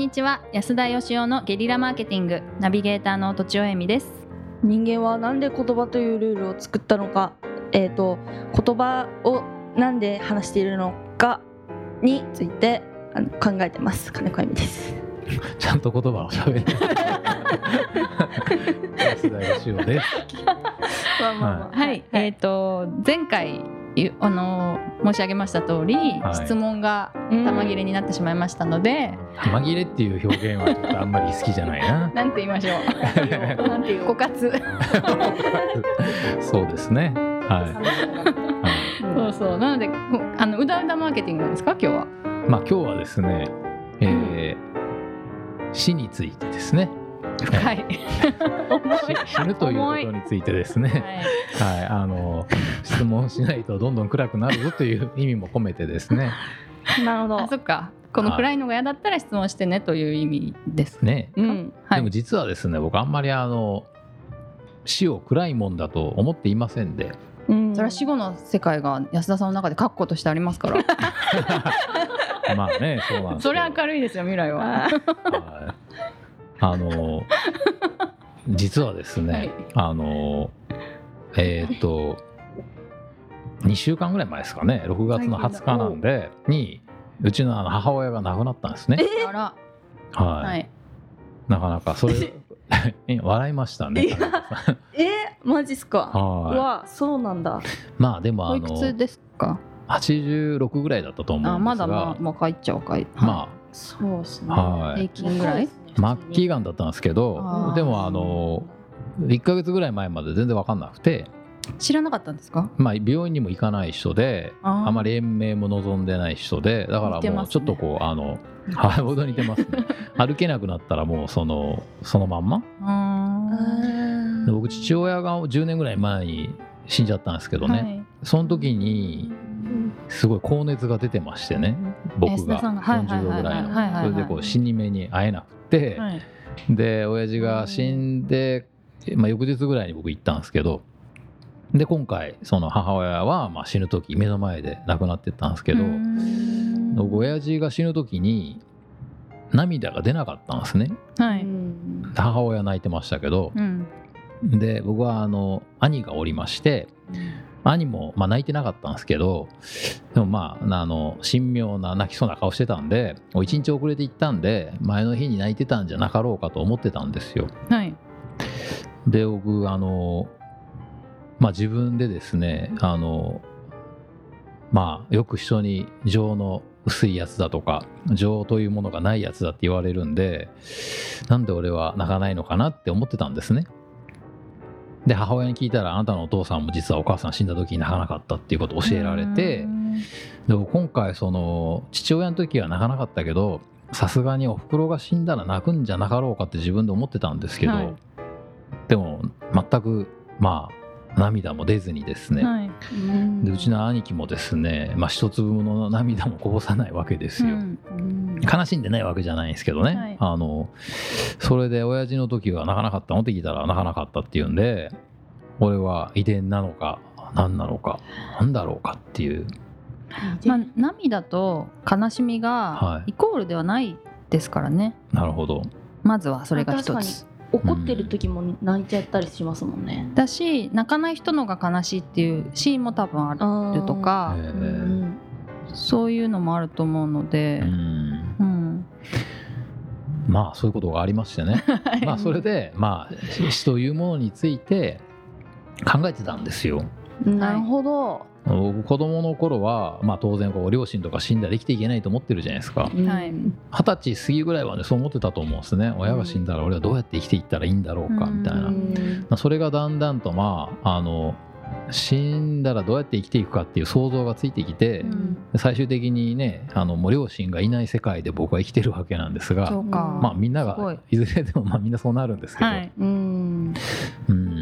にちは。安田義雄のゲリラマーケティングナビゲーターのとちおえみです。人間はなんで言葉というルールを作ったのか、えー、と言葉をなんで話しているのかについてあの考えてます。金子由美です。ちゃんと言葉を喋る。安田義雄です。まあまあまあ。はい、えっ、と前回ゆあの申し上げました通り、はい。質問が玉切れになってしまいましたので、玉切れっていう表現はちょっとあんまり好きじゃないな。なんて言いましょう。なんていう？枯渇。そうですね。はい、は そうそう。なのでこあのうだうだマーケティングなんですか？今日は。い、まあ今日はですね、えー死についてですね深い、し死ぬということについてですね、はい、あの質問しないとどんどん暗くなるぞという意味も込めてですね。なるほど。あそっか。この暗いのが嫌だったら質問してねという意味です。ね、うん。はい。でも実はですね、僕あんまりあの死を暗いもんだと思っていませんで、うん。それは死後の世界が安田さんの中で確固としてありますから。まあね、そうなんですそれよ明るいですよ未来は。あはいあの実はですね、はい。あのえーっと2週間ぐらい前ですかね6月の20日なんでにうちのあの母親が亡くなったんですね。はい。はい。なかなかそれ 笑いましたね。えマジっすか？うはい。わそうなんだ。まあでもあのおいくつですか？86ぐらいだったと思うんですが。あまだまあ若いっちゃ若い。まそうっすね。あはい。平均ぐらい？末期がんだったんですけあどー。でもあの1ヶ月ぐらい前まで全然分かんなくて、知らなかったんですか？まあ、病院にも行かない人であまり延命も望んでない人でだからもうちょっとこうあのはいほど似てますね。歩けなくなったらもうそのそのまんま？僕父親が10年ぐらい前に死んじゃったんですけどね、はい。その時にすごい高熱が出てましてね。僕が安田さんが。はいはい40度ぐらいの。それでこう死に目に会えなくて、はい。で親父が死んで、まあ、翌日ぐらいに僕行ったんですけどで今回その母親はまあ死ぬ時目の前で亡くなってったんですけど親父が死ぬ時に涙が出なかったんですね。はい。うん。母親泣いてましたけどうん。で僕はあの兄がおりまして兄もまあ泣いてなかったんですけどでもまああの神妙な泣きそうな顔してたんで一日遅れて行ったんで前の日に泣いてたんじゃなかろうかと思ってたんですよ。はい。で僕あのまあ自分でですねあのまあよく人に情の薄いやつだとか情というものがないやつだって言われるんでなんで俺は泣かないのかなって思ってたんですねで母親に聞いたらあなたのお父さんも実はお母さん死んだ時に泣かなかったっていうことを教えられてでも今回その父親の時は泣かなかったけどさすがにおふくろが死んだら泣くんじゃなかろうかって自分で思ってたんですけど、はい。でも全くまあ涙も出ずにですね、はい。でうちの兄貴もですね、まあ、一粒もの涙もこぼさないわけですよ、うん。うん。悲しんでないわけじゃないんですけどね、はい。あのそれで親父の時は泣かなかったの？って聞いたら泣かなかったっていうんで俺は遺伝なのか何なのか何だろうかっていう。まあ、涙と悲しみはい。がイコールではないですからね、なるほど。まずはそれが一つ怒ってる時も泣いちゃったりしますもんね。だし泣かない人のが悲しいっていうシーンも多分あるとか。そういうのもあると思うので。う、ん。うん。まあそういうことがありましてね。まあそれでまあ死というものについて考えてたんですよ。なるほど僕子供の頃は、まあ、当然こう両親とか死んだら生きていけないと思ってるじゃないですか。二十歳過ぎぐらいはねそう思ってたと思うんですね。親が死んだら俺はどうやって生きていったらいいんだろうかみたいな、まうんあそれがだんだんとまああの死んだらどうやって生きていくかっていう想像がついてきて、うん。最終的にねあのもう両親がいない世界で僕は生きてるわけなんですがまあみんながいずれでもまあみんなそうなるんですけど、はい。うん。うん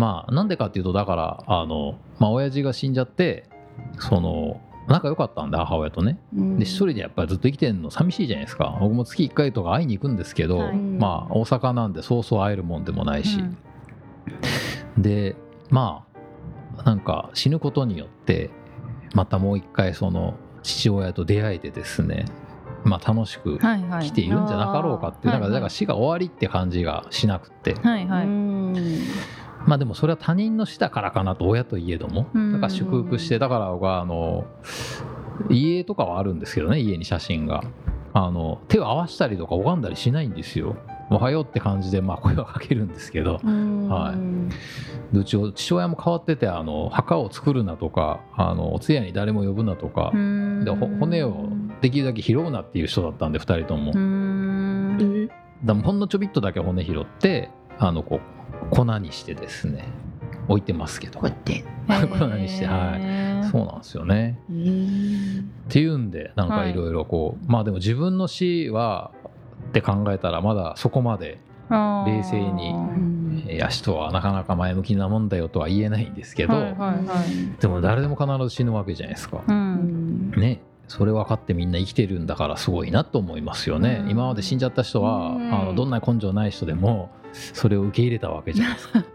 まあなんでかっていうとだからあのまあ親父が死んじゃってその仲良かったんで母親とね。で一人でやっぱりずっと生きてるの寂しいじゃないですか。僕も月1回とか会いに行くんですけど、はい。まあ大阪なんでそうそう会えるもんでもないし、うん。でまあなんか死ぬことによってまたもう一回その父親と出会えてですねまあ、楽しく来ているんじゃなかろうかって。いう、あー。はいはいなんかだから死が終わりって感じがしなくて、はいはい、うんまあでもそれは他人の死だからかなと親といえども。うん。だから祝福してだからあの家とかはあるんですけどね家に写真が。あの手を合わしたりとか拝んだりしないんですよ。おはようって感じでまあ声はかけるんですけど。はい。でうち父親も変わっててあの墓を作るなとかあのお通夜に誰も呼ぶなとか。でほ骨をできるだけ拾うなっていう人だったんで2人とも。だほんのちょびっとだけ骨拾ってあのこう粉にしてですね置いてますけど。こうやって。粉にしてはい。そうなんですよね。っていうんでなんかいろいろこう、まあでも自分の死はって考えたらまだそこまで冷静にいや死とはなかなか前向きなもんだよとは言えないんですけど、はいはいはい。でも誰でも必ず死ぬわけじゃないですか。うん。ね。それ分かってみんな生きてるんだからすごいなと思いますよね。うん。今まで死んじゃった人は、うん。あのどんな根性ない人でもそれを受け入れたわけじゃないですか。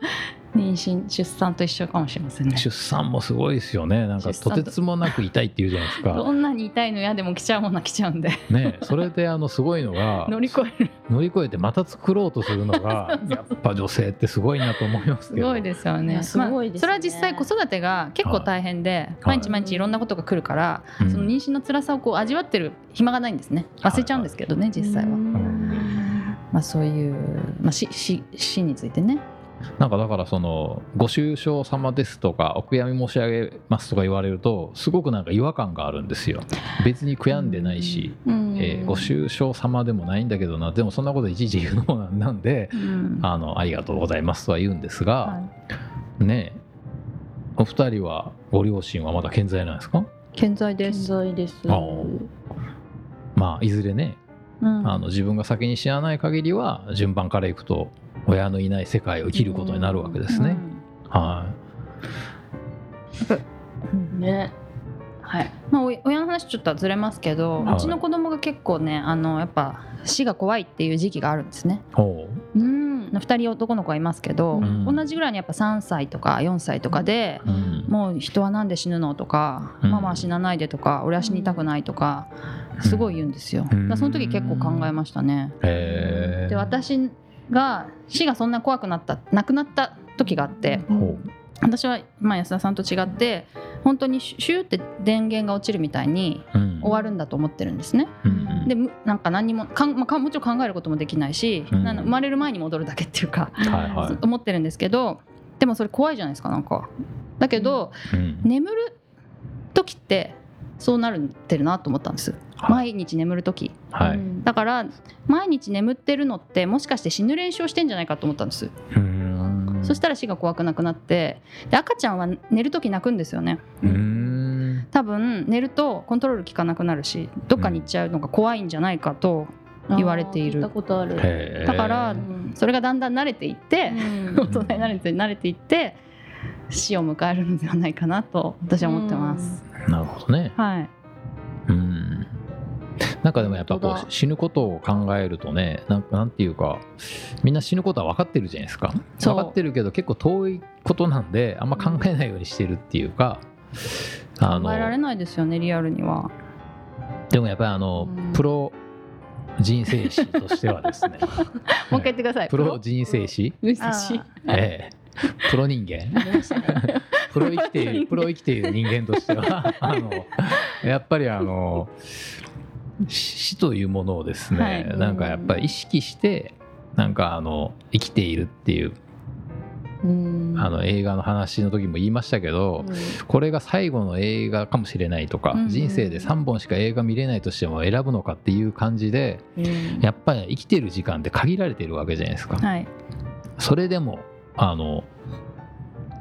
妊娠出産と一緒かもしれませんね。出産もすごいですよね。なんかと。とてつもなく痛いって言うじゃないですか。どんなに痛いの嫌でも来ちゃうものは来ちゃうんで。ねそれであのすごいのが 乗り越える。乗り越えてまた作ろうとするのがやっぱ女性ってすごいなと思いますけど。すごいですよいねやすごいですね。まあ、それは実際子育てが結構大変で、はい。毎日毎日いろんなことが来るから、うん。その妊娠の辛さをこう味わってる暇がないんですね。忘れちゃうんですけどね、実際は、まあ、そういう、まあ、死死死についてね。なんかだからそのご愁傷様ですとかお悔やみ申し上げますとか言われるとすごくなんか違和感があるんですよ。別に悔やんでないし、えーご愁傷様でもないんだけどな。でもそんなこといちいち言うのもなんなんでうん。あのありがとうございますとは言うんですが、はい。ねえお二人はご両親はまだ健在なんですか？健在で健す、在です。まあいずれねうん。あの自分が先に死なない限りは順番からいくと親のいない世界を生きることになるわけですね。はね。はい。まあ、お親の話ちょっとはずれますけど、はい。うちの子供が結構ねあのやっぱ死が怖いっていう時期があるんですね。い、ほうん。2人男の子はいますけど、うん。同じぐらいにやっぱ3歳とか4歳とかで、う、うん。もう人はなんで死ぬのとか、うん。ママは死なないでとか俺は死にたくないとかすごい言うんですよ。その時結構考えましたね。で私が死がそんな怖くなった亡くなった時があってほ私は、まあ、安田さんと違って本当にシューって電源が落ちるみたいに終わるんだと思ってるんですね。うんでむなんか何にもかん、まあもちろん考えることもできないし、うん。生まれる前に戻るだけっていうか、はいはい。思ってるんですけどでもそれ怖いじゃないですかなんか。だけど、うん。眠る時ってそうなるってるなと思ったんです。はい。毎日眠る時。はい。だから毎日眠ってるのってもしかして死ぬ練習をしてんじゃないかと思ったんです、うんそしたら死が怖くなくなってで赤ちゃんは寝る時泣くんですよね。うん。多分寝るとコントロール効かなくなるしどっかに行っちゃうのが怖いんじゃないかと言われている。あー聞いたことある。へえだからうん。それがだんだん慣れていって、うん。大人に慣れて慣れていって死を迎えるのではないかなと私は思ってます。なるほどね。はい、うんなんかでもやっぱこう死ぬことを考えるとねなんかなんていうかみんな死ぬことは分かってるじゃないですか。分かってるけど結構遠いことなんであんま考えないようにしてるっていうか、あ考えられないですよねリアルには。でもやっぱりあの、うん。プロ人生史としてはですね。もう一回言ってください。プロ人生史、ええ。プロ人間？プロ生きているプロ生きている人間としてはあのやっぱりあの死死というものをですね、はい。なんかやっぱり意識してなんかあの生きているっていううん。あの映画の話の時も言いましたけど、これが最後の映画かもしれないとか、うん人生で3本しか映画見れないとしても選ぶのかっていう感じでうん。やっぱり生きてる時間って限られてるわけじゃないですか。はい。それでもあの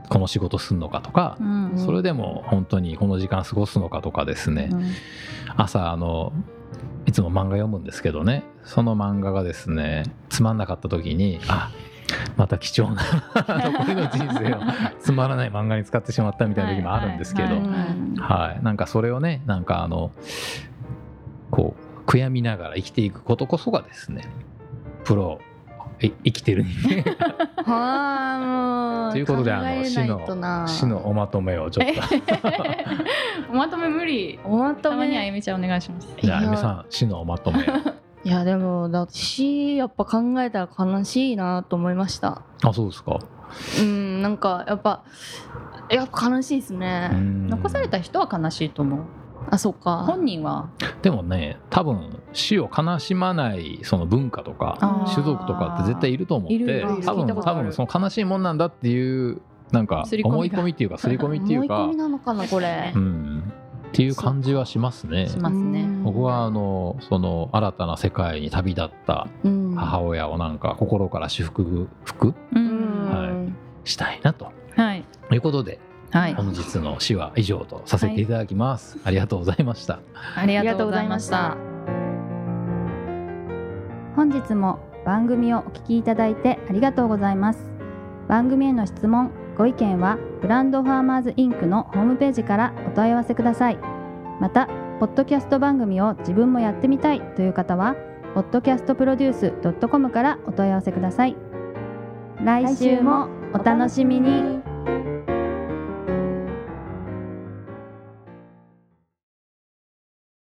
この仕事すんのかとか、うん。それでも本当にこの時間過ごすのかとかですね、うん。朝あのいつも漫画読むんですけどね。その漫画がですねつまんなかった時にあまた貴重な残りの人生をつまらない漫画に使ってしまったみたいな時もあるんですけど、なんかそれをねなんかあのこう悔やみながら生きていくことこそがですねプロい生きてる。人間はあもうということであの考え死のないとな。死のおまとめをちょっと。おまとめ無理。おまとたまにはあめゆみちゃんお願いします。じゃああいやゆみさん死のおまとめ。をいやでもだって死やっぱ考えたら悲しいなと思いました。あそうですか。うんなんかやっぱやっぱ悲しいですね。残された人は悲しいと思うあそうか。本人は？でもね多分死を悲しまないその文化とか種族とかって絶対いると思って多分多分その悲しいもんなんだっていうなんか思い込みっていうか刷り込みっていうか思い込みなのかなこれ。うん。っていう感じはしますね。しますね。うん。僕はあのその新たな世界に旅立ったうん。母親をなんか心から祝福福ううんんしたいなと。はい。いうことではい。本日の死は以上とさせていただきます、ありがとうございました。ありがとうございました。本日も番組をお聞きいただいてありがとうございます。番組への質問ご意見はブランドファーマーズインクのホームページからお問い合わせください。またポッドキャスト番組を自分もやってみたいという方は podcastproduce.com からお問い合わせください。来週もお楽しみに